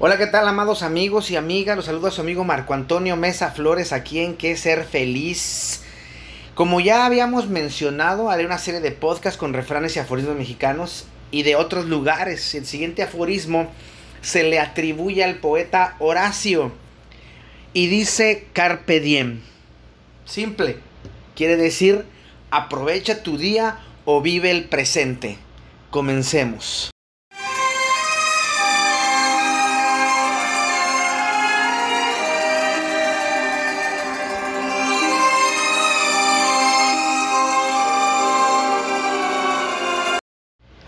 Hola, ¿qué tal, amados amigos y amigas? Los saludo a su amigo Marco Antonio Mesa Flores, aquí en Qué Ser Feliz. Como ya habíamos mencionado, haré una serie de podcasts con refranes y aforismos mexicanos y de otros lugares. El siguiente aforismo se le atribuye al poeta Horacio y dice Carpe Diem. Simple, quiere decir aprovecha tu día o vive el presente. Comencemos.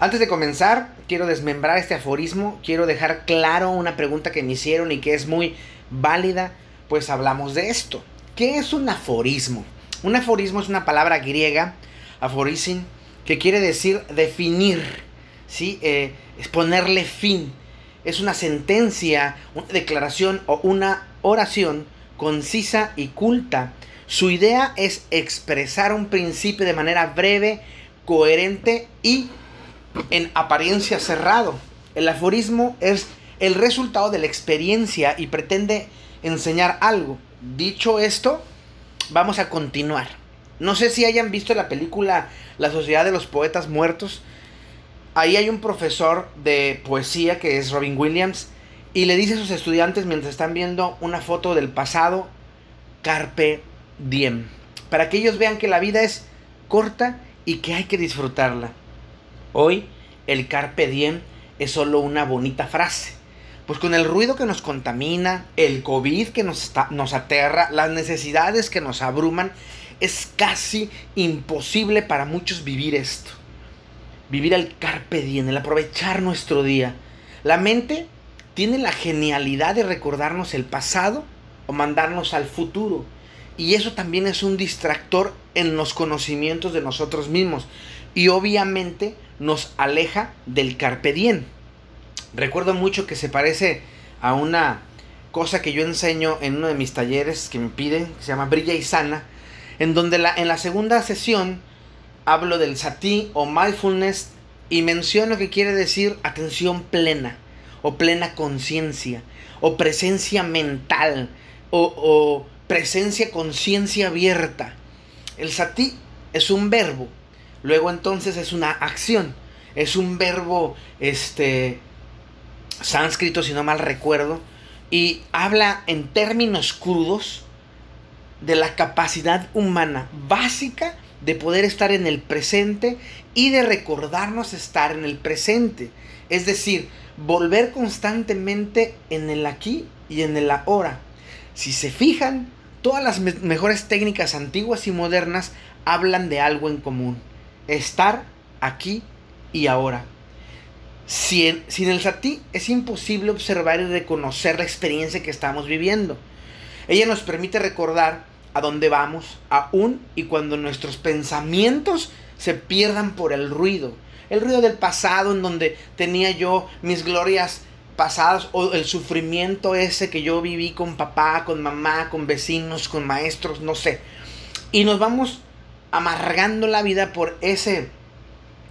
Antes de comenzar, quiero desmembrar este aforismo, quiero dejar claro una pregunta que me hicieron y que es muy válida, pues hablamos de esto. ¿Qué es un aforismo? Un aforismo es una palabra griega, aforism, que quiere decir definir, ¿sí? Eh, es ponerle fin. Es una sentencia, una declaración o una oración concisa y culta. Su idea es expresar un principio de manera breve, coherente y en apariencia cerrado. El aforismo es el resultado de la experiencia y pretende enseñar algo. Dicho esto, vamos a continuar. No sé si hayan visto la película La Sociedad de los Poetas Muertos. Ahí hay un profesor de poesía que es Robin Williams y le dice a sus estudiantes mientras están viendo una foto del pasado, carpe diem, para que ellos vean que la vida es corta y que hay que disfrutarla. Hoy el carpe diem es solo una bonita frase. Pues con el ruido que nos contamina, el COVID que nos, nos aterra, las necesidades que nos abruman, es casi imposible para muchos vivir esto. Vivir el carpe diem, el aprovechar nuestro día. La mente tiene la genialidad de recordarnos el pasado o mandarnos al futuro. Y eso también es un distractor en los conocimientos de nosotros mismos. Y obviamente nos aleja del carpe diem. Recuerdo mucho que se parece a una cosa que yo enseño en uno de mis talleres que me piden, que se llama Brilla y Sana, en donde la, en la segunda sesión hablo del sati o mindfulness y menciono que quiere decir atención plena o plena conciencia o presencia mental o, o presencia conciencia abierta. El sati es un verbo Luego entonces es una acción. Es un verbo este sánscrito si no mal recuerdo y habla en términos crudos de la capacidad humana básica de poder estar en el presente y de recordarnos estar en el presente. Es decir, volver constantemente en el aquí y en el ahora. Si se fijan, todas las mejores técnicas antiguas y modernas hablan de algo en común estar aquí y ahora. Sin, sin el sati es imposible observar y reconocer la experiencia que estamos viviendo. Ella nos permite recordar a dónde vamos, aún y cuando nuestros pensamientos se pierdan por el ruido. El ruido del pasado en donde tenía yo mis glorias pasadas o el sufrimiento ese que yo viví con papá, con mamá, con vecinos, con maestros, no sé. Y nos vamos amargando la vida por ese,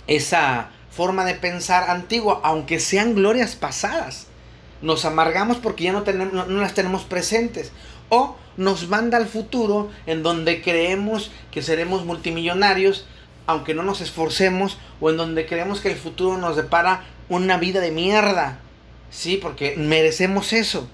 esa forma de pensar antigua, aunque sean glorias pasadas. Nos amargamos porque ya no, tenemos, no, las tenemos presentes. O nos manda al futuro en donde creemos que seremos multimillonarios, aunque no nos esforcemos, o en donde creemos que el futuro nos depara una vida de mierda. Sí, porque merecemos eso.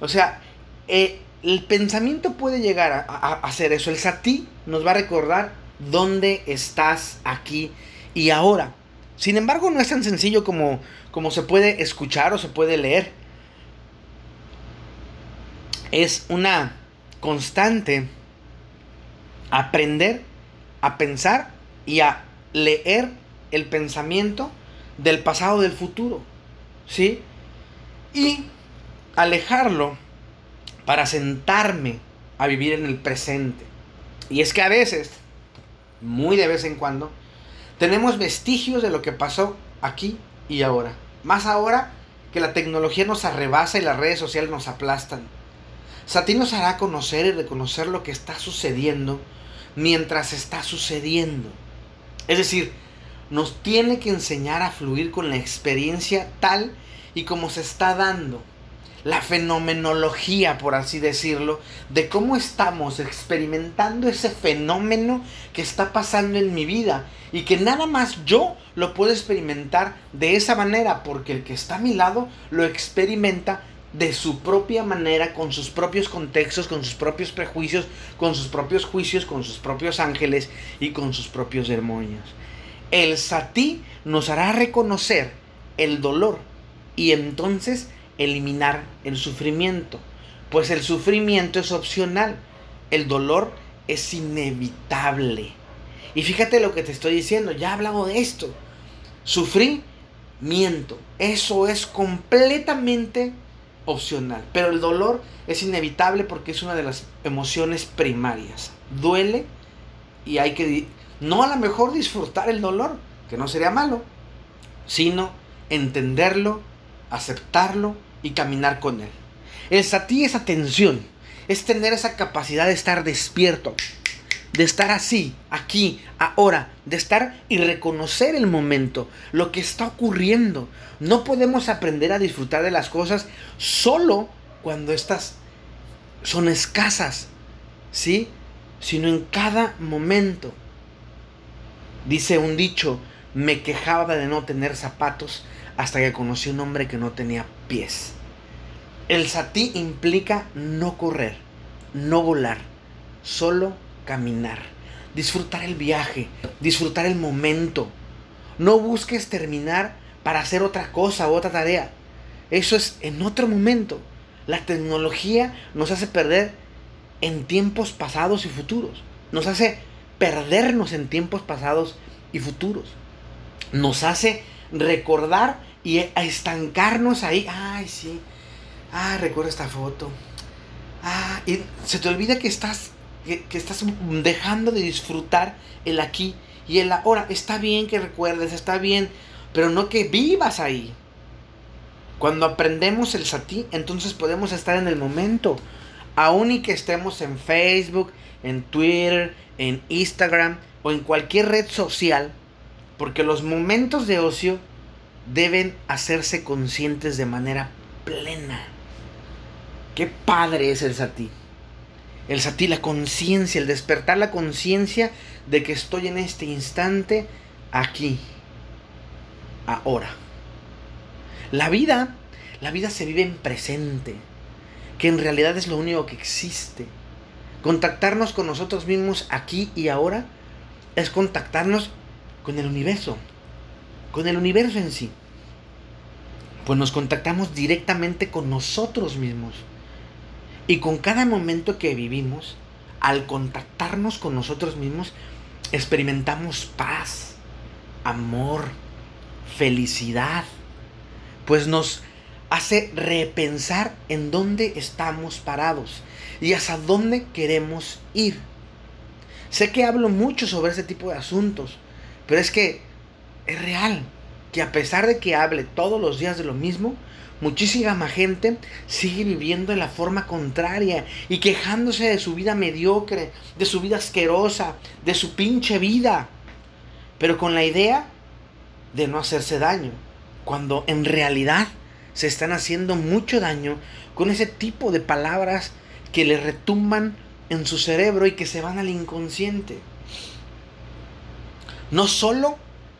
O sea, eh, el pensamiento puede llegar a, hacer eso. El sati nos va a recordar dónde estás aquí y ahora. Sin embargo, no es tan sencillo como, como se puede escuchar o se puede leer. Es una constante aprender a pensar y a leer el pensamiento del pasado del futuro. ¿Sí? Y alejarlo para sentarme a vivir en el presente. Y es que a veces muy de vez en cuando, tenemos vestigios de lo que pasó aquí y ahora. Más ahora que la tecnología nos arrebasa y las redes sociales nos aplastan. Satí nos hará conocer y reconocer lo que está sucediendo mientras está sucediendo. Es decir, nos tiene que enseñar a fluir con la experiencia tal y como se está dando. La fenomenología, por así decirlo, de cómo estamos experimentando ese fenómeno que está pasando en mi vida y que nada más yo lo puedo experimentar de esa manera porque el que está a mi lado lo experimenta de su propia manera, con sus propios contextos, con sus propios prejuicios, con sus propios juicios, con sus propios ángeles y con sus propios demonios. El satí nos hará reconocer el dolor y entonces eliminar el sufrimiento, pues el sufrimiento es opcional, el dolor es inevitable. Y fíjate lo que te estoy diciendo, ya he hablado de esto. Sufrimiento, eso es completamente opcional, pero el dolor es inevitable porque es una de las emociones primarias. Duele y hay que no a lo mejor disfrutar el dolor, que no sería malo, sino entenderlo, aceptarlo y caminar con Él. El satí es atención, es tener esa capacidad de estar despierto, de estar así, aquí, ahora, de estar y reconocer el momento, lo que está ocurriendo. No podemos aprender a disfrutar de las cosas solo cuando estas son escasas, ¿sí? Sino en cada momento. Dice un dicho, me quejaba de no tener zapatos hasta que conocí un hombre que no tenía pies. El satí implica no correr, no volar, solo caminar, disfrutar el viaje, disfrutar el momento. No busques terminar para hacer otra cosa, otra tarea. Eso es en otro momento. La tecnología nos hace perder en tiempos pasados y futuros. Nos hace perdernos en tiempos pasados y futuros. Nos hace recordar y estancarnos ahí. Ay, sí. Ah, recuerdo esta foto. Ah, y se te olvida que estás, que, estás dejando de disfrutar el aquí y el ahora. Está bien que recuerdes, está bien, pero no que vivas ahí. Cuando aprendemos el satí, entonces podemos estar en el momento. Aún y que estemos en Facebook, en Twitter, en Instagram o en cualquier red social, porque los momentos de ocio deben hacerse conscientes de manera plena. Qué padre es el satí. El satí, la conciencia, el despertar la conciencia de que estoy en este instante, aquí, ahora. La vida, la vida se vive en presente, que en realidad es lo único que existe. Contactarnos con nosotros mismos aquí y ahora es contactarnos con el universo, con el universo en sí. Pues nos contactamos directamente con nosotros mismos. Y con cada momento que vivimos, al contactarnos con nosotros mismos, experimentamos paz, amor, felicidad, pues nos hace repensar en dónde estamos parados y hasta dónde queremos ir. Sé que hablo mucho sobre ese tipo de asuntos, pero es que es real que a pesar de que hable todos los días de lo mismo, Muchísima gente sigue viviendo de la forma contraria y quejándose de su vida mediocre, de su vida asquerosa, de su pinche vida. Pero con la idea de no hacerse daño, cuando en realidad se están haciendo mucho daño con ese tipo de palabras que le retumban en su cerebro y que se van al inconsciente. No solo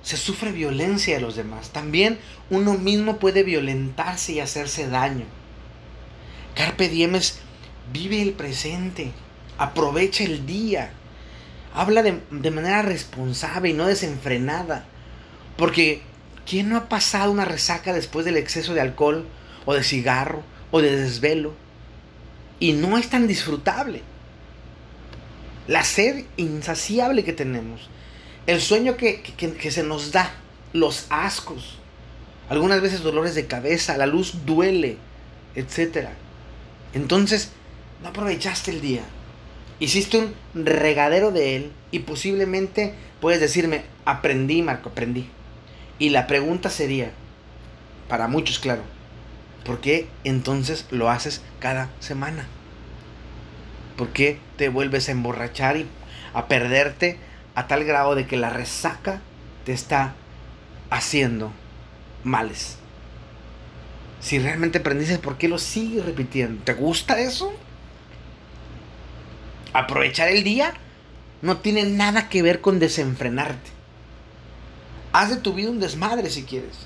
se sufre violencia de los demás. También uno mismo puede violentarse y hacerse daño. Carpe diem es vive el presente, aprovecha el día, habla de, de, manera responsable y no desenfrenada. Porque ¿quién no ha pasado una resaca después del exceso de alcohol o de cigarro o de desvelo? Y no es tan disfrutable. La sed insaciable que tenemos el sueño que, se nos da, los ascos, algunas veces dolores de cabeza, la luz duele, etc. Entonces, no aprovechaste el día. Hiciste un regadero de él y posiblemente puedes decirme, aprendí, Marco, aprendí. Y la pregunta sería, para muchos, claro, ¿por qué entonces lo haces cada semana? ¿Por qué te vuelves a emborrachar y a perderte a tal grado de que la resaca te está haciendo males. Si realmente aprendiste, ¿por qué lo sigues repitiendo? ¿Te gusta eso? Aprovechar el día no tiene nada que ver con desenfrenarte. Haz de tu vida un desmadre si quieres.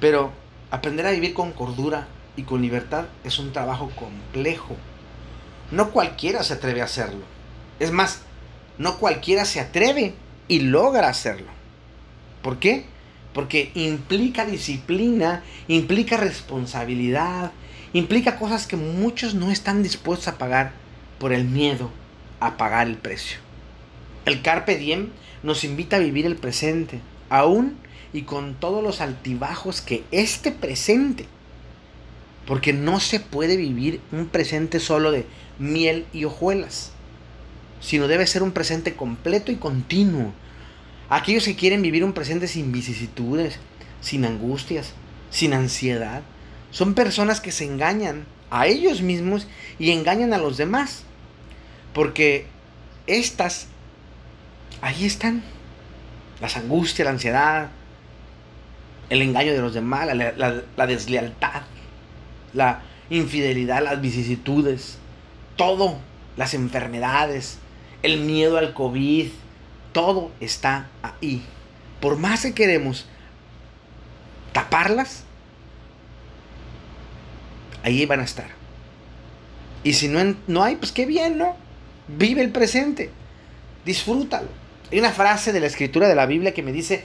Pero aprender a vivir con cordura y con libertad es un trabajo complejo. No cualquiera se atreve a hacerlo. Es más, no cualquiera se atreve y logra hacerlo. ¿Por qué? Porque implica disciplina, implica responsabilidad, implica cosas que muchos no están dispuestos a pagar por el miedo a pagar el precio. El Carpe Diem nos invita a vivir el presente, aún y con todos los altibajos que este presente. Porque no se puede vivir un presente solo de miel y hojuelas, sino debe ser un presente completo y continuo. Aquellos que quieren vivir un presente sin vicisitudes, sin angustias, sin ansiedad, son personas que se engañan a ellos mismos y engañan a los demás. Porque estas, ahí están. Las angustias, la ansiedad, el engaño de los demás, la, deslealtad, la infidelidad, las vicisitudes, todo, las enfermedades, el miedo al COVID, todo está ahí. Por más que queremos taparlas, ahí van a estar. Y si no, no hay, pues qué bien, ¿no? Vive el presente. Disfrútalo. Hay una frase de la escritura de la Biblia que me dice,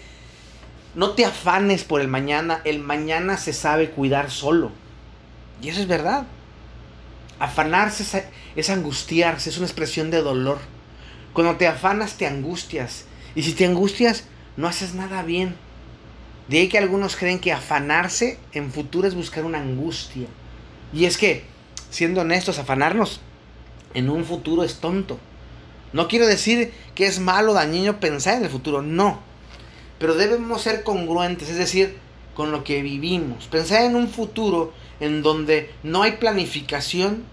no te afanes por el mañana, el mañana se sabe cuidar solo. Y eso es verdad. Afanarse es, angustiarse, es una expresión de dolor. Cuando te afanas te angustias. Y si te angustias, no haces nada bien. De ahí que algunos creen que afanarse en futuro es buscar una angustia. Y es que, siendo honestos, afanarnos en un futuro es tonto. No quiero decir que es malo dañino pensar en el futuro, no. Pero debemos ser congruentes, es decir, con lo que vivimos. Pensar en un futuro en donde no hay planificación,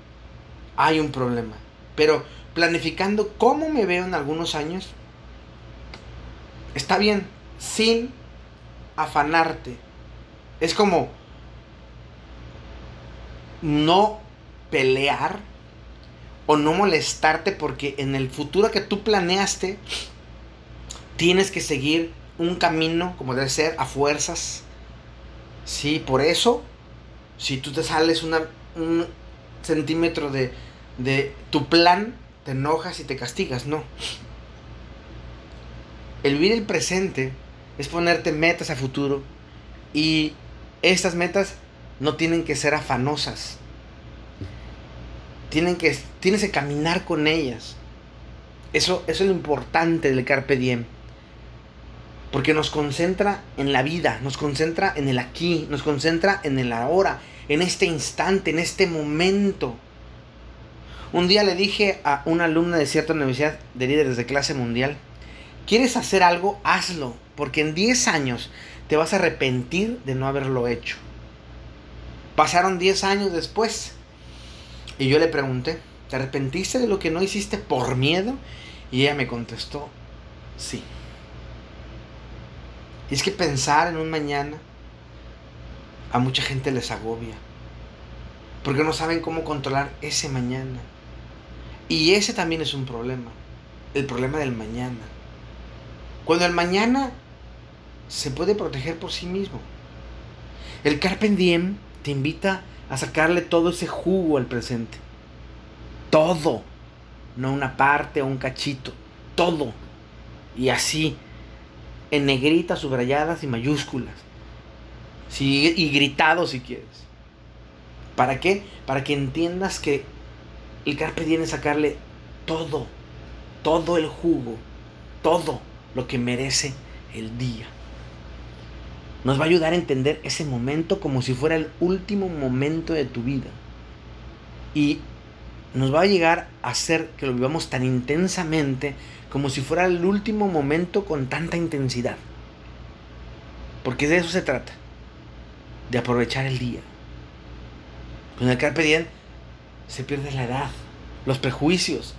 hay un problema. Pero planificando cómo me veo en algunos años, está bien, sin afanarte. Es como no pelear o no molestarte porque en el futuro que tú planeaste tienes que seguir un camino como debe ser a fuerzas. Sí, por eso, si tú te sales un centímetro de, de tu plan, te enojas y te castigas, no. El vivir el presente es ponerte metas a futuro y estas metas no tienen que ser afanosas tienen que, tienes que caminar con ellas. Eso, eso es lo importante del Carpe Diem. Porque nos concentra en la vida, nos concentra en el aquí, nos concentra en el ahora, en este instante, en este momento. Un día le dije a una alumna de cierta universidad de líderes de clase mundial, ¿quieres hacer algo? Hazlo, porque en 10 años te vas a arrepentir de no haberlo hecho. Pasaron 10 años después y yo le pregunté, ¿te arrepentiste de lo que no hiciste por miedo? Y ella me contestó, sí. Y es que pensar en un mañana a mucha gente les agobia. Porque no saben cómo controlar ese mañana. Y ese también es un problema. El problema del mañana. Cuando el mañana se puede proteger por sí mismo. El Carpe Diem te invita a sacarle todo ese jugo al presente. Todo. No una parte o un cachito. Todo. Y así. En negritas, subrayadas y mayúsculas. Sí, y gritado si quieres. ¿Para qué? Para que entiendas que el carpe diem es sacarle todo. Todo el jugo. Todo lo que merece el día nos va a ayudar a entender ese momento como si fuera el último momento de tu vida. Y nos va a llegar a hacer que lo vivamos tan intensamente como si fuera el último momento con tanta intensidad. Porque de eso se trata, de aprovechar el día. Con el carpe se pierde la edad, los prejuicios,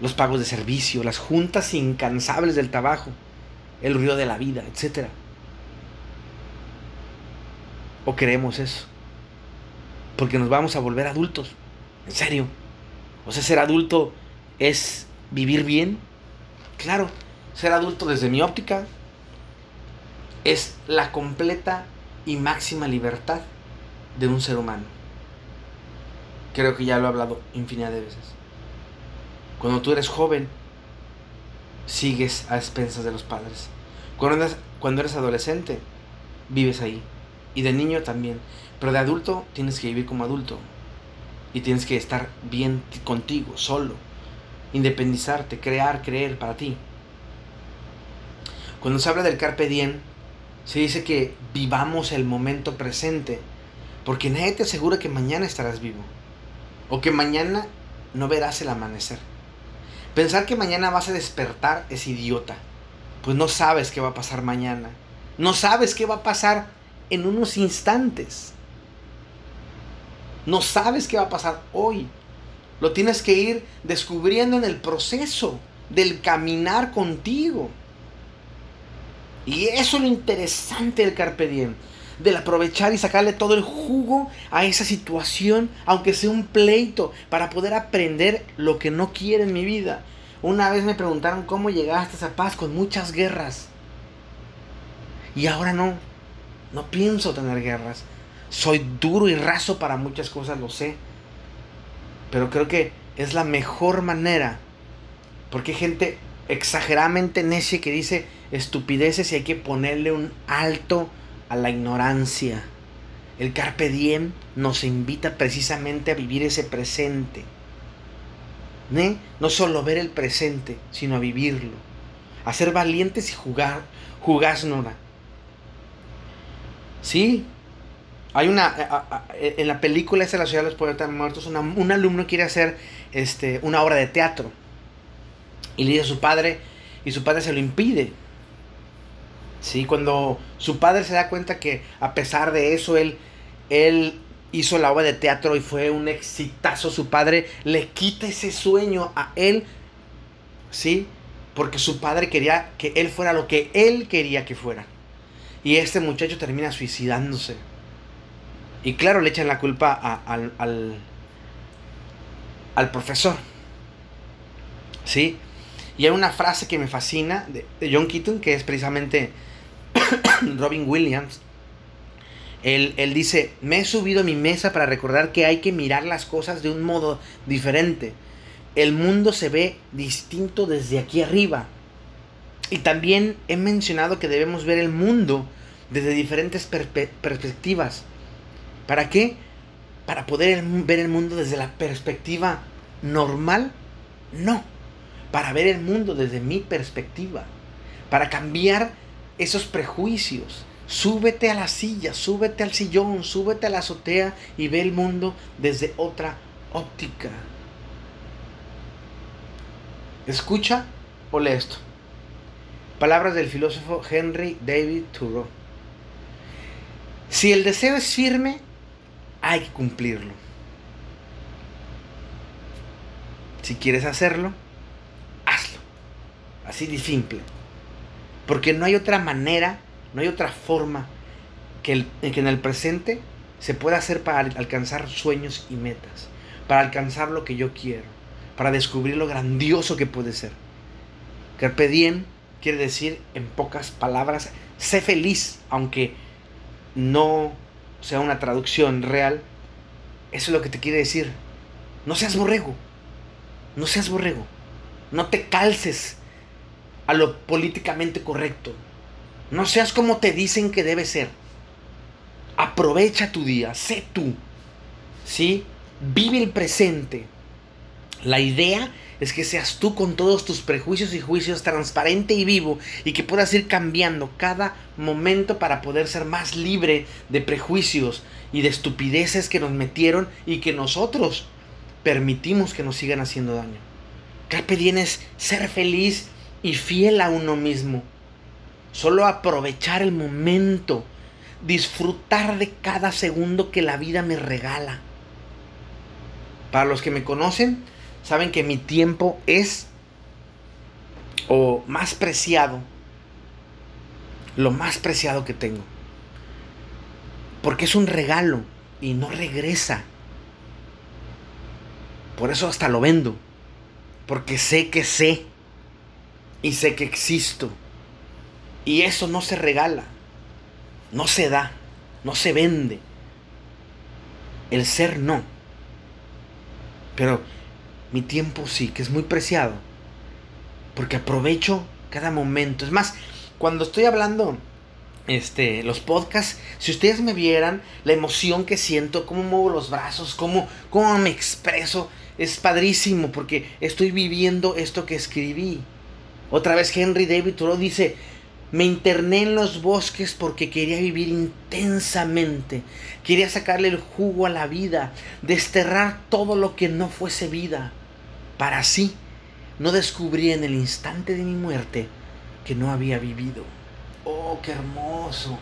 los pagos de servicio, las juntas incansables del trabajo, el ruido de la vida, etcétera ¿O queremos eso? Porque nos vamos a volver adultos. En serio. O sea, ser adulto es vivir bien. Claro, ser adulto desde mi óptica es la completa y máxima libertad de un ser humano. Creo que ya lo he hablado infinidad de veces. Cuando tú eres joven, sigues a expensas de los padres. Cuando eres, cuando eres adolescente, vives ahí. Y de niño también. Pero de adulto tienes que vivir como adulto. Y tienes que estar bien contigo, solo. Independizarte, crear, creer para ti. Cuando se habla del carpe diem, se dice que vivamos el momento presente. Porque nadie te asegura que mañana estarás vivo. O que mañana no verás el amanecer. Pensar que mañana vas a despertar es idiota. Pues no sabes qué va a pasar mañana. No sabes qué va a pasar en unos instantes. No sabes qué va a pasar hoy. Lo tienes que ir descubriendo en el proceso del caminar contigo. Y eso es lo interesante del Carpe Diem. Del aprovechar y sacarle todo el jugo a esa situación, aunque sea un pleito, para poder aprender lo que no quiero en mi vida. Una vez me preguntaron cómo llegaste a esa paz con muchas guerras. Y ahora no. No pienso tener guerras. Soy duro y raso para muchas cosas, lo sé. Pero creo que es la mejor manera. Porque hay gente exageradamente necia que dice estupideces y hay que ponerle un alto a la ignorancia. El carpe diem nos invita precisamente a vivir ese presente. No solo ver el presente, sino a vivirlo. A ser valientes y jugar, nora Sí, hay una. En la película esta de la ciudad de los poetas muertos, un alumno quiere hacer este, una obra de teatro. Y le dice a su padre, y su padre se lo impide. Sí, cuando su padre se da cuenta que a pesar de eso, él, él hizo la obra de teatro y fue un exitazo. Su padre le quita ese sueño a él, ¿sí? Porque su padre quería que él fuera lo que él quería que fuera. Y este muchacho termina suicidándose. Y claro, le echan la culpa al, al, profesor. ¿Sí? Y hay una frase que me fascina de John Keaton, que es precisamente Robin Williams él, dice, me he subido a mi mesa para recordar que hay que mirar las cosas de un modo diferente. El mundo se ve distinto desde aquí arriba. Y también he mencionado que debemos ver el mundo desde diferentes perspectivas. ¿Para qué? Para poder ver el mundo desde la perspectiva normal. No. Para ver el mundo desde mi perspectiva. Para cambiar esos prejuicios Súbete a la silla, súbete al sillón, súbete a la azotea y ve el mundo desde otra óptica. Escucha o lee esto. Palabras del filósofo Henry David Thoreau. Si el deseo es firme, hay que cumplirlo. Si quieres hacerlo, hazlo. Así de simple. Porque no hay otra manera no hay otra forma que, en el presente se pueda hacer para alcanzar sueños y metas, para alcanzar lo que yo quiero, para descubrir lo grandioso que puede ser. Carpe diem quiere decir, en pocas palabras, sé feliz, aunque no sea una traducción real. Eso es lo que te quiere decir. No seas borrego. No seas borrego. No te calces a lo políticamente correcto. No seas como te dicen que debe ser. Aprovecha tu día, sé tú. ¿Sí? Vive el presente. La idea es que seas tú con todos tus prejuicios y juicios transparente y vivo y que puedas ir cambiando cada momento para poder ser más libre de prejuicios y de estupideces que nos metieron y que nosotros permitimos que nos sigan haciendo daño. Carpe diem ser feliz y fiel a uno mismo. Solo aprovechar el momento. Disfrutar de cada segundo que la vida me regala. Para los que me conocen, saben que mi tiempo es o más preciado. Lo más preciado que tengo. Porque es un regalo y no regresa. Por eso hasta lo vendo. Porque sé que sé. Y sé que existo. Y eso no se regala. No se da. No se vende. El ser no. Pero mi tiempo sí, que es muy preciado. Porque aprovecho cada momento. Es más, cuando estoy hablando este, los podcasts, si ustedes me vieran la emoción que siento, cómo muevo los brazos, cómo, cómo me expreso, es padrísimo porque estoy viviendo esto que escribí. Otra vez Henry David Thoreau dice, me interné en los bosques porque quería vivir intensamente, quería sacarle el jugo a la vida, desterrar todo lo que no fuese vida, para así no descubrir en el instante de mi muerte que no había vivido. Oh, qué hermoso.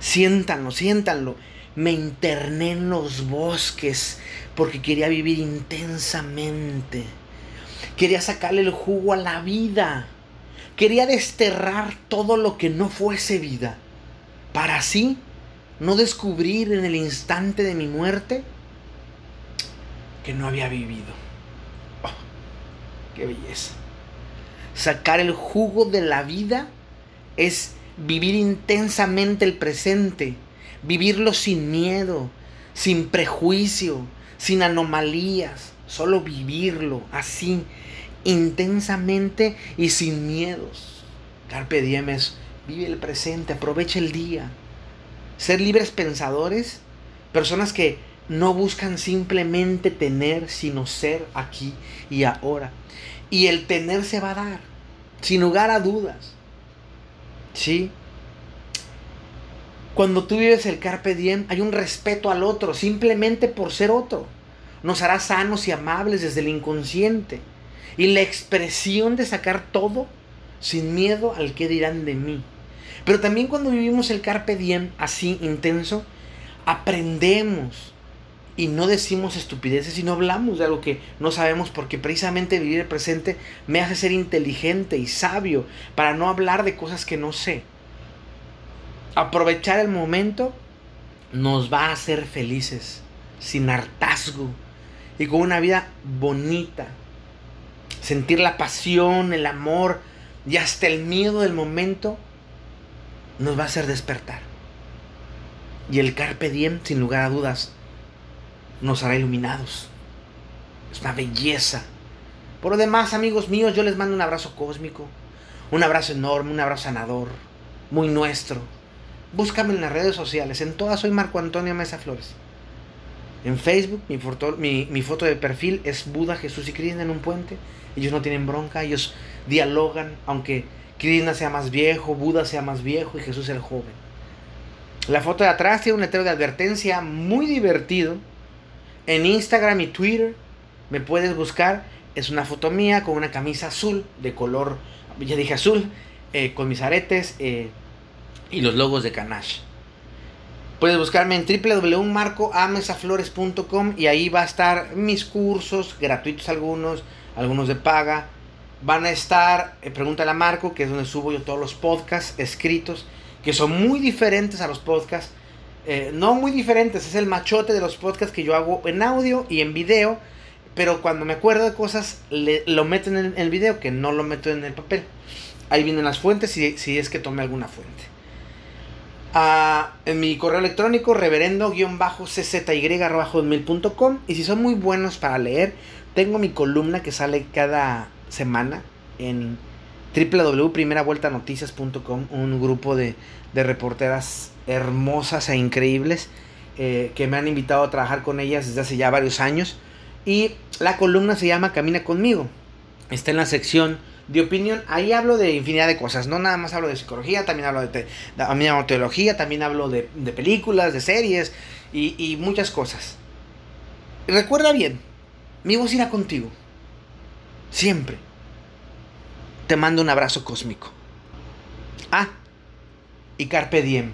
Siéntanlo, siéntanlo. Me interné en los bosques porque quería vivir intensamente. Quería sacarle el jugo a la vida. Quería desterrar todo lo que no fuese vida. Para así no descubrir en el instante de mi muerte que no había vivido. Oh, qué belleza. Sacar el jugo de la vida es vivir intensamente el presente, vivirlo sin miedo, sin prejuicio, sin anomalías, solo vivirlo así, intensamente y sin miedos. Carpe diem es, vive el presente, aprovecha el día. Ser libres pensadores, personas que no buscan simplemente tener, sino ser aquí y ahora. Y el tener se va a dar, sin lugar a dudas. ¿Sí? Cuando tú vives el carpe diem, hay un respeto al otro, simplemente por ser otro. Nos hará sanos y amables desde el inconsciente. Y la expresión de sacar todo sin miedo al que dirán de mí. Pero también cuando vivimos el carpe diem así intenso, aprendemos y no decimos estupideces y no hablamos de algo que no sabemos porque precisamente vivir el presente me hace ser inteligente y sabio para no hablar de cosas que no sé. Aprovechar el momento nos va a hacer felices, sin hartazgo y con una vida bonita. Sentir la pasión, el amor y hasta el miedo del momento nos va a hacer despertar. Y el carpe diem, sin lugar a dudas, nos hará iluminados. Es una belleza. Por lo demás, amigos míos, yo les mando un abrazo cósmico, un abrazo enorme, un abrazo sanador, muy nuestro. Búscame en las redes sociales, en todas soy Marco Antonio Mesa Flores. En Facebook, mi foto, de perfil es Buda, Jesús y Krishna en un puente. Ellos no tienen bronca, ellos dialogan, aunque Krishna sea más viejo, Buda sea más viejo y Jesús el joven. La foto de atrás tiene un letrero de advertencia muy divertido. En Instagram y Twitter me puedes buscar. Es una foto mía con una camisa azul, de color, ya dije azul, eh, con mis aretes eh, y los logos de Canache. Puedes buscarme en www.marcoamesaflores.com y ahí va a estar mis cursos, gratuitos algunos, algunos de paga. Van a estar, eh, pregúntale a Marco, que es donde subo yo todos los podcasts escritos, que son muy diferentes a los podcasts. Eh, no muy diferentes, es el machote de los podcasts que yo hago en audio y en video. Pero cuando me acuerdo de cosas, lo meto en el, video, que no lo meto en el papel. Ahí vienen las fuentes si, si es que tomé alguna fuente en mi correo electrónico reverendo-czy.com y si son muy buenos para leer, tengo mi columna que sale cada semana en www.primeravueltanoticias.com, un grupo de, reporteras hermosas e increíbles eh, que me han invitado a trabajar con ellas desde hace ya varios años. Y la columna se llama Camina conmigo. Está en la sección de opinión, ahí hablo de infinidad de cosas, no nada más hablo de psicología, también hablo de, de, teología, también hablo de, películas, de series y, y, muchas cosas. Recuerda bien, mi voz irá contigo, siempre. Te mando un abrazo cósmico. Ah, y carpe diem.